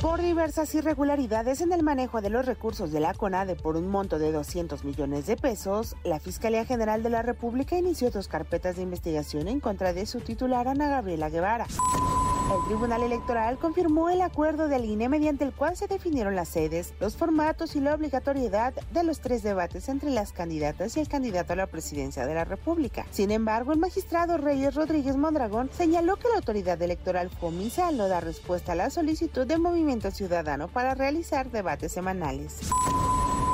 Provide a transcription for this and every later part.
Por diversas irregularidades en el manejo de los recursos de la CONADE por un monto de 200 millones de pesos, la Fiscalía General de la República inició dos carpetas de investigación en contra de su titular Ana Gabriela Guevara. El Tribunal Electoral confirmó el acuerdo del INE mediante el cual se definieron las sedes, los formatos y la obligatoriedad de los tres debates entre las candidatas y el candidato a la presidencia de la República. Sin embargo, el magistrado Reyes Rodríguez Mondragón señaló que la autoridad electoral fue omisa al no dar respuesta a la solicitud de Movimiento Ciudadano para realizar debates semanales.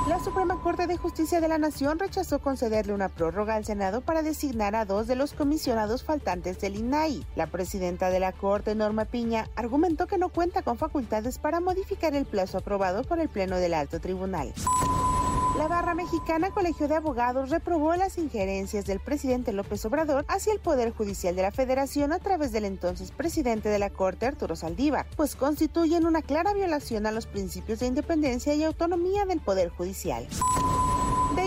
La Suprema Corte de Justicia de la Nación rechazó concederle una prórroga al Senado para designar a dos de los comisionados faltantes del INAI. La presidenta de la Corte, Norma Piña, argumentó que no cuenta con facultades para modificar el plazo aprobado por el Pleno del Alto Tribunal. La barra mexicana Colegio de Abogados reprobó las injerencias del presidente López Obrador hacia el Poder Judicial de la Federación a través del entonces presidente de la Corte, Arturo Saldívar, pues constituyen una clara violación a los principios de independencia y autonomía del Poder Judicial.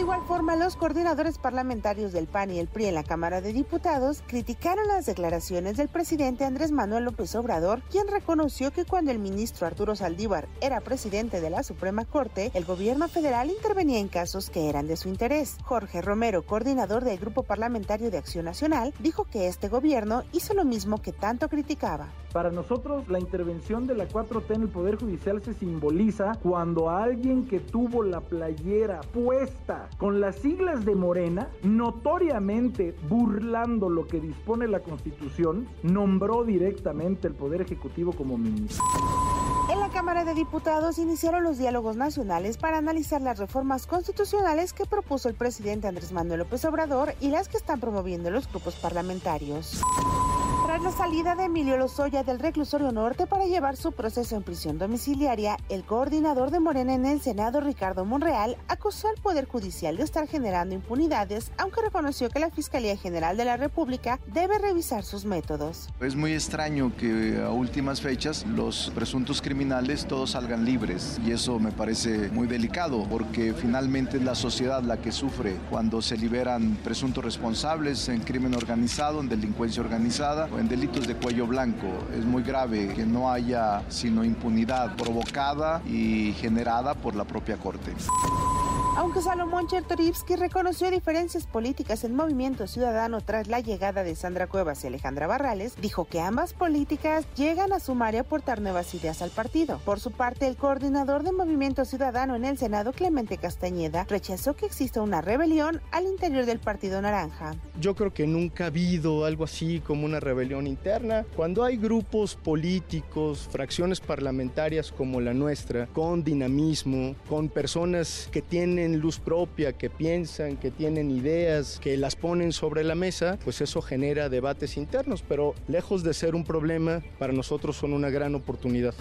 Igual forma, los coordinadores parlamentarios del PAN y el PRI en la Cámara de Diputados criticaron las declaraciones del presidente Andrés Manuel López Obrador, quien reconoció que cuando el ministro Arturo Saldívar era presidente de la Suprema Corte, el gobierno federal intervenía en casos que eran de su interés. Jorge Romero, coordinador del Grupo Parlamentario de Acción Nacional, dijo que este gobierno hizo lo mismo que tanto criticaba. Para nosotros, la intervención de la 4T en el Poder Judicial se simboliza cuando alguien que tuvo la playera puesta con las siglas de Morena, notoriamente burlando lo que dispone la Constitución, nombró directamente el Poder Ejecutivo como ministro. En la Cámara de Diputados iniciaron los diálogos nacionales para analizar las reformas constitucionales que propuso el presidente Andrés Manuel López Obrador y las que están promoviendo los grupos parlamentarios. Tras la salida de Emilio Lozoya del reclusorio norte para llevar su proceso en prisión domiciliaria, el coordinador de Morena en el Senado, Ricardo Monreal, acusó al Poder Judicial de estar generando impunidades, aunque reconoció que la Fiscalía General de la República debe revisar sus métodos. Es muy extraño que a últimas fechas los presuntos criminales todos salgan libres y eso me parece muy delicado porque finalmente es la sociedad la que sufre cuando se liberan presuntos responsables en crimen organizado, en delincuencia organizada delitos de cuello blanco. Es muy grave que no haya sino impunidad provocada y generada por la propia Corte. Aunque Salomón Chertorivsky reconoció diferencias políticas en Movimiento Ciudadano tras la llegada de Sandra Cuevas y Alejandra Barrales, dijo que ambas políticas llegan a sumar y aportar nuevas ideas al partido. Por su parte, el coordinador de Movimiento Ciudadano en el Senado, Clemente Castañeda, rechazó que exista una rebelión al interior del Partido Naranja. Yo creo que nunca ha habido algo así como una rebelión interna. Cuando hay grupos políticos, fracciones parlamentarias como la nuestra, con dinamismo, con personas que tienen luz propia, que piensan, que tienen ideas, que las ponen sobre la mesa, pues eso genera debates internos, pero lejos de ser un problema, para nosotros son una gran oportunidad.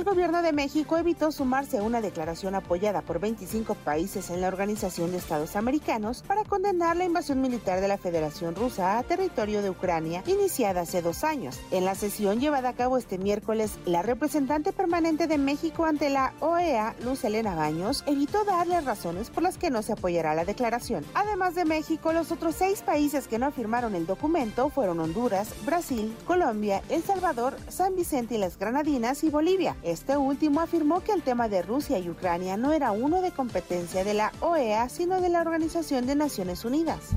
El gobierno de México evitó sumarse a una declaración apoyada por 25 países en la Organización de Estados Americanos para condenar la invasión militar de la Federación Rusa a territorio de Ucrania iniciada hace dos años. En la sesión llevada a cabo este miércoles, la representante permanente de México ante la OEA, Luz Elena Baños, evitó darle razones por las que no se apoyará la declaración. Además de México, los otros seis países que no firmaron el documento fueron Honduras, Brasil, Colombia, El Salvador, San Vicente y las Granadinas y Bolivia. Este último afirmó que el tema de Rusia y Ucrania no era uno de competencia de la OEA, sino de la Organización de Naciones Unidas.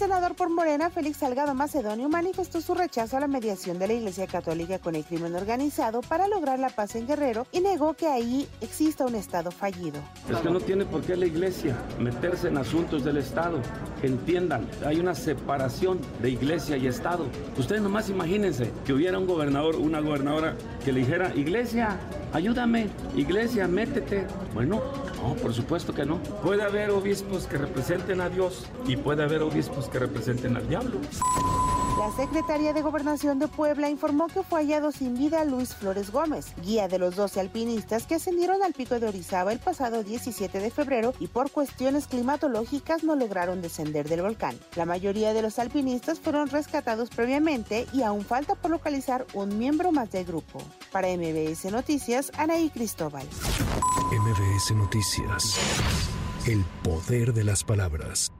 Senador por Morena, Félix Salgado Macedonio, manifestó su rechazo a la mediación de la Iglesia Católica con el crimen organizado para lograr la paz en Guerrero y negó que ahí exista un Estado fallido. Es que no tiene por qué la Iglesia meterse en asuntos del Estado. Entiendan, hay una separación de Iglesia y Estado. Ustedes nomás imagínense que hubiera un gobernador, una gobernadora que le dijera, Iglesia, ayúdame, Iglesia, métete. Bueno, no, por supuesto que no. Puede haber obispos que representen a Dios y puede haber obispos que representen al diablo. La Secretaría de Gobernación de Puebla informó que fue hallado sin vida Luis Flores Gómez, guía de los 12 alpinistas que ascendieron al pico de Orizaba el pasado 17 de febrero y por cuestiones climatológicas no lograron descender del volcán. La mayoría de los alpinistas fueron rescatados previamente y aún falta por localizar un miembro más del grupo. Para MBS Noticias, Anaí Cristóbal. MBS Noticias. El poder de las palabras.